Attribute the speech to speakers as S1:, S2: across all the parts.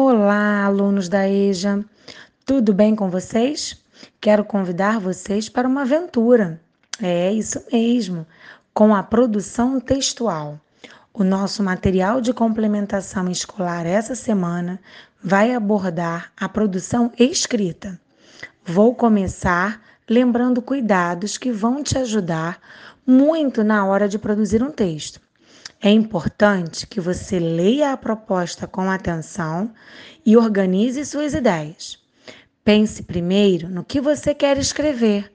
S1: Olá, alunos da EJA. Tudo bem com vocês? Quero convidar vocês para uma aventura. É isso mesmo, com a produção textual. O nosso material de complementação escolar essa semana vai abordar a produção escrita. Vou começar lembrando cuidados que vão te ajudar muito na hora de produzir um texto. É importante que você leia a proposta com atenção e organize suas ideias. Pense primeiro no que você quer escrever.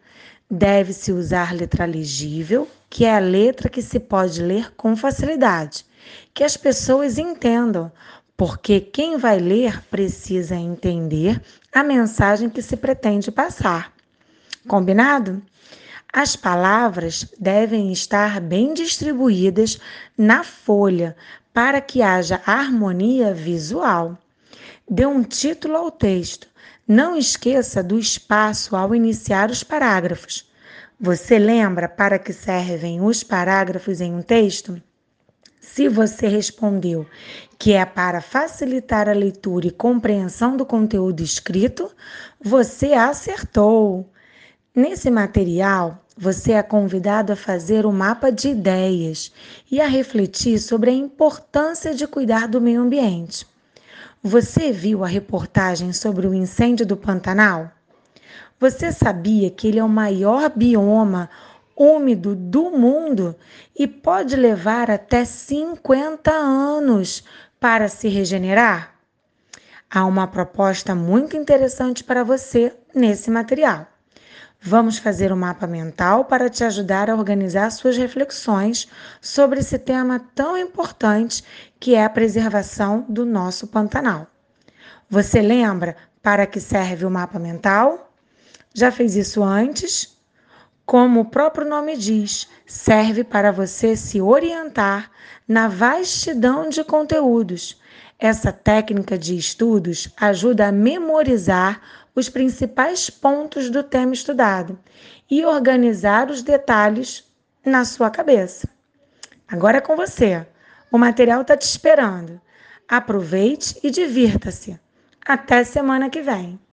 S1: Deve-se usar letra legível, que é a letra que se pode ler com facilidade, que as pessoas entendam, porque quem vai ler precisa entender a mensagem que se pretende passar. Combinado? As palavras devem estar bem distribuídas na folha para que haja harmonia visual. Dê um título ao texto. Não esqueça do espaço ao iniciar os parágrafos. Você lembra para que servem os parágrafos em um texto? Se você respondeu que é para facilitar a leitura e compreensão do conteúdo escrito, você acertou. Nesse material, você é convidado a fazer um mapa de ideias e a refletir sobre a importância de cuidar do meio ambiente. Você viu a reportagem sobre o incêndio do Pantanal? Você sabia que ele é o maior bioma úmido do mundo e pode levar até 50 anos para se regenerar? Há uma proposta muito interessante para você nesse material. Vamos fazer um mapa mental para te ajudar a organizar suas reflexões sobre esse tema tão importante que é a preservação do nosso Pantanal. Você lembra para que serve o mapa mental? Já fez isso antes? Como o próprio nome diz, serve para você se orientar na vastidão de conteúdos. Essa técnica de estudos ajuda a memorizar os principais pontos do tema estudado e organizar os detalhes na sua cabeça. Agora é com você. O material está te esperando. Aproveite e divirta-se. Até semana que vem.